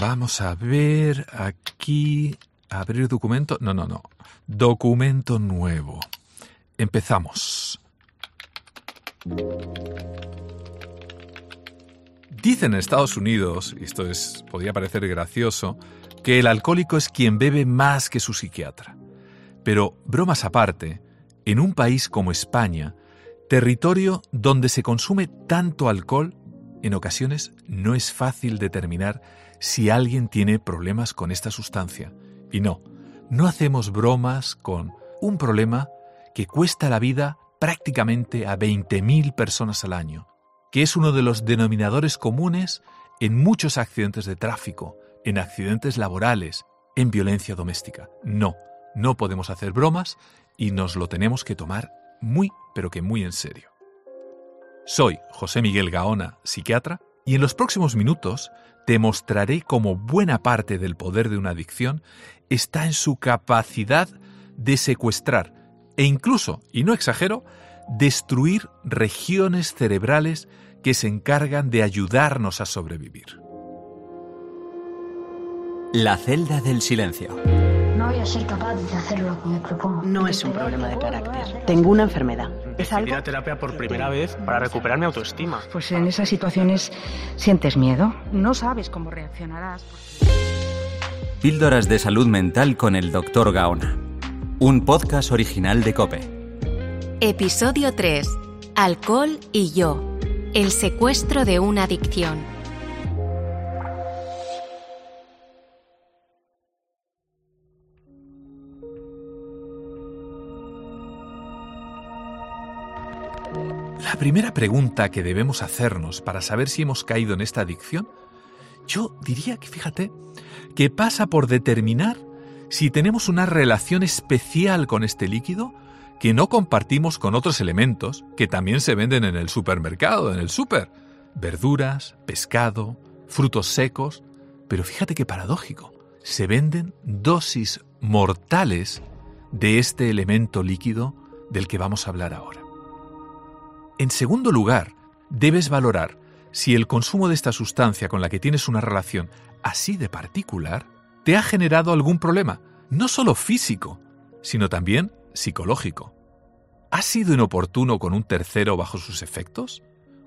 Vamos a ver aquí. Abrir documento. No, no, no. Documento nuevo. Empezamos. Dicen en Estados Unidos, y esto es, podría parecer gracioso, que el alcohólico es quien bebe más que su psiquiatra. Pero, bromas aparte, en un país como España, territorio donde se consume tanto alcohol, en ocasiones no es fácil determinar si alguien tiene problemas con esta sustancia. Y no, no hacemos bromas con un problema que cuesta la vida prácticamente a 20.000 personas al año que es uno de los denominadores comunes en muchos accidentes de tráfico, en accidentes laborales, en violencia doméstica. No, no podemos hacer bromas y nos lo tenemos que tomar muy, pero que muy en serio. Soy José Miguel Gaona, psiquiatra, y en los próximos minutos te mostraré cómo buena parte del poder de una adicción está en su capacidad de secuestrar e incluso, y no exagero, destruir regiones cerebrales que se encargan de ayudarnos a sobrevivir. La celda del silencio. No voy a ser capaz de hacer lo que me propongo. No es un problema de carácter. Tengo una enfermedad. Es algo. Ir a terapia por primera vez para recuperar mi autoestima. Pues en esas situaciones sientes miedo. No sabes cómo reaccionarás. Píldoras de salud mental con el Dr. Gaona. Un podcast original de Cope. Episodio 3. Alcohol y yo. El secuestro de una adicción. La primera pregunta que debemos hacernos para saber si hemos caído en esta adicción, yo diría que fíjate, que pasa por determinar si tenemos una relación especial con este líquido que no compartimos con otros elementos que también se venden en el supermercado, en el súper. Verduras, pescado, frutos secos. Pero fíjate qué paradójico. Se venden dosis mortales de este elemento líquido del que vamos a hablar ahora. En segundo lugar, debes valorar si el consumo de esta sustancia con la que tienes una relación así de particular te ha generado algún problema, no solo físico, sino también psicológico. ¿Has sido inoportuno con un tercero bajo sus efectos?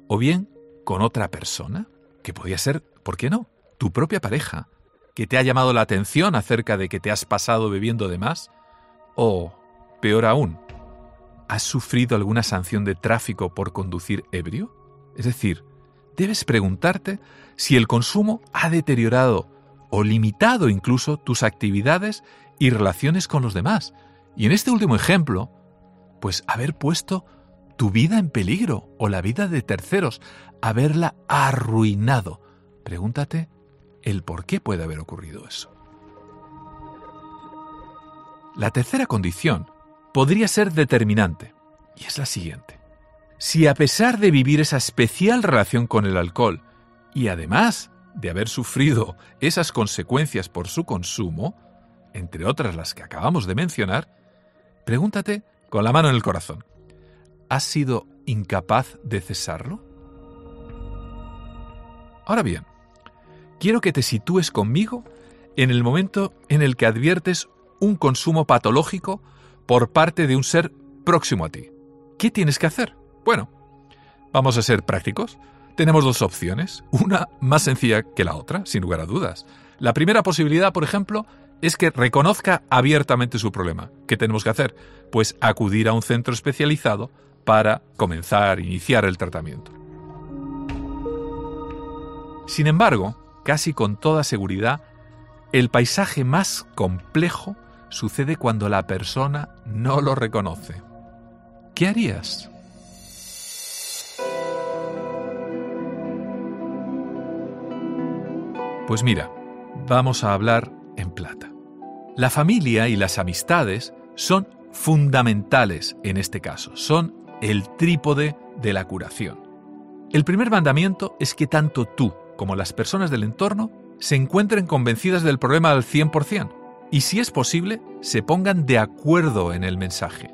¿O bien con otra persona? Que podía ser, ¿por qué no? Tu propia pareja, que te ha llamado la atención acerca de que te has pasado bebiendo de más. O, peor aún, ¿has sufrido alguna sanción de tráfico por conducir ebrio? Es decir, debes preguntarte si el consumo ha deteriorado o limitado incluso tus actividades y relaciones con los demás, y en este último ejemplo, pues haber puesto tu vida en peligro o la vida de terceros, haberla arruinado. Pregúntate el por qué puede haber ocurrido eso. La tercera condición podría ser determinante, y es la siguiente. Si a pesar de vivir esa especial relación con el alcohol, y además de haber sufrido esas consecuencias por su consumo, entre otras las que acabamos de mencionar, Pregúntate con la mano en el corazón, ¿has sido incapaz de cesarlo? Ahora bien, quiero que te sitúes conmigo en el momento en el que adviertes un consumo patológico por parte de un ser próximo a ti. ¿Qué tienes que hacer? Bueno, vamos a ser prácticos. Tenemos dos opciones, una más sencilla que la otra, sin lugar a dudas. La primera posibilidad, por ejemplo, es que reconozca abiertamente su problema. ¿Qué tenemos que hacer? Pues acudir a un centro especializado para comenzar, iniciar el tratamiento. Sin embargo, casi con toda seguridad, el paisaje más complejo sucede cuando la persona no lo reconoce. ¿Qué harías? Pues mira, vamos a hablar en plata. La familia y las amistades son fundamentales en este caso, son el trípode de la curación. El primer mandamiento es que tanto tú como las personas del entorno se encuentren convencidas del problema al 100% y si es posible, se pongan de acuerdo en el mensaje.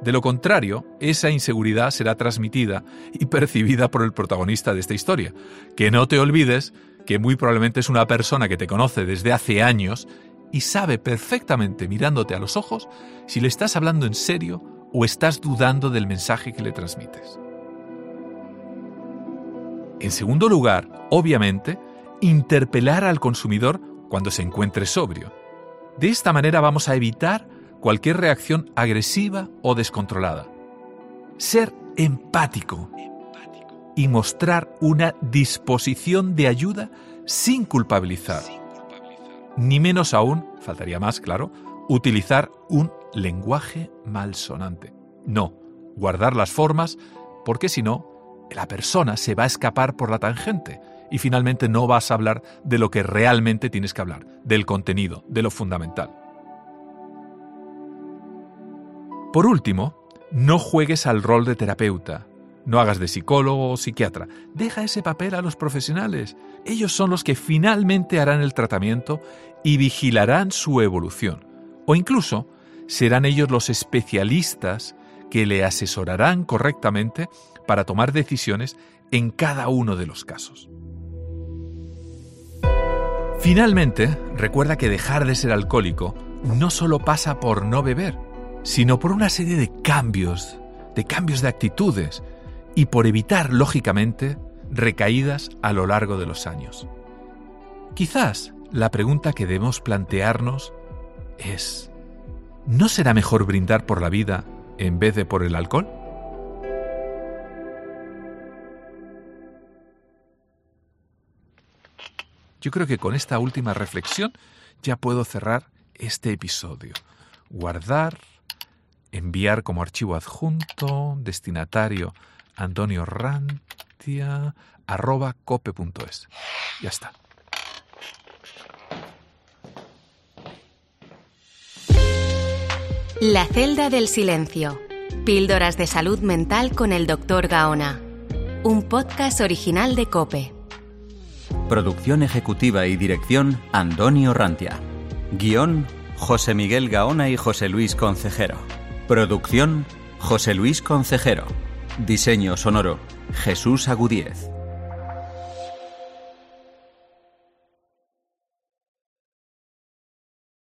De lo contrario, esa inseguridad será transmitida y percibida por el protagonista de esta historia. Que no te olvides que muy probablemente es una persona que te conoce desde hace años y sabe perfectamente mirándote a los ojos si le estás hablando en serio o estás dudando del mensaje que le transmites. En segundo lugar, obviamente, interpelar al consumidor cuando se encuentre sobrio. De esta manera vamos a evitar cualquier reacción agresiva o descontrolada. Ser empático y mostrar una disposición de ayuda sin culpabilizar. Ni menos aún, faltaría más, claro, utilizar un lenguaje malsonante. No, guardar las formas, porque si no, la persona se va a escapar por la tangente y finalmente no vas a hablar de lo que realmente tienes que hablar, del contenido, de lo fundamental. Por último, no juegues al rol de terapeuta. No hagas de psicólogo o psiquiatra. Deja ese papel a los profesionales. Ellos son los que finalmente harán el tratamiento y vigilarán su evolución. O incluso serán ellos los especialistas que le asesorarán correctamente para tomar decisiones en cada uno de los casos. Finalmente, recuerda que dejar de ser alcohólico no solo pasa por no beber, sino por una serie de cambios, de cambios de actitudes y por evitar, lógicamente, recaídas a lo largo de los años. Quizás la pregunta que debemos plantearnos es, ¿no será mejor brindar por la vida en vez de por el alcohol? Yo creo que con esta última reflexión ya puedo cerrar este episodio. Guardar, enviar como archivo adjunto, destinatario Antonio Rantia, cope.es. Ya está. La celda del silencio. Píldoras de salud mental con el doctor Gaona. Un podcast original de Cope. Producción ejecutiva y dirección Antonio Rantia. Guión José Miguel Gaona y José Luis Concejero. Producción José Luis Concejero. Diseño sonoro Jesús Agudíez.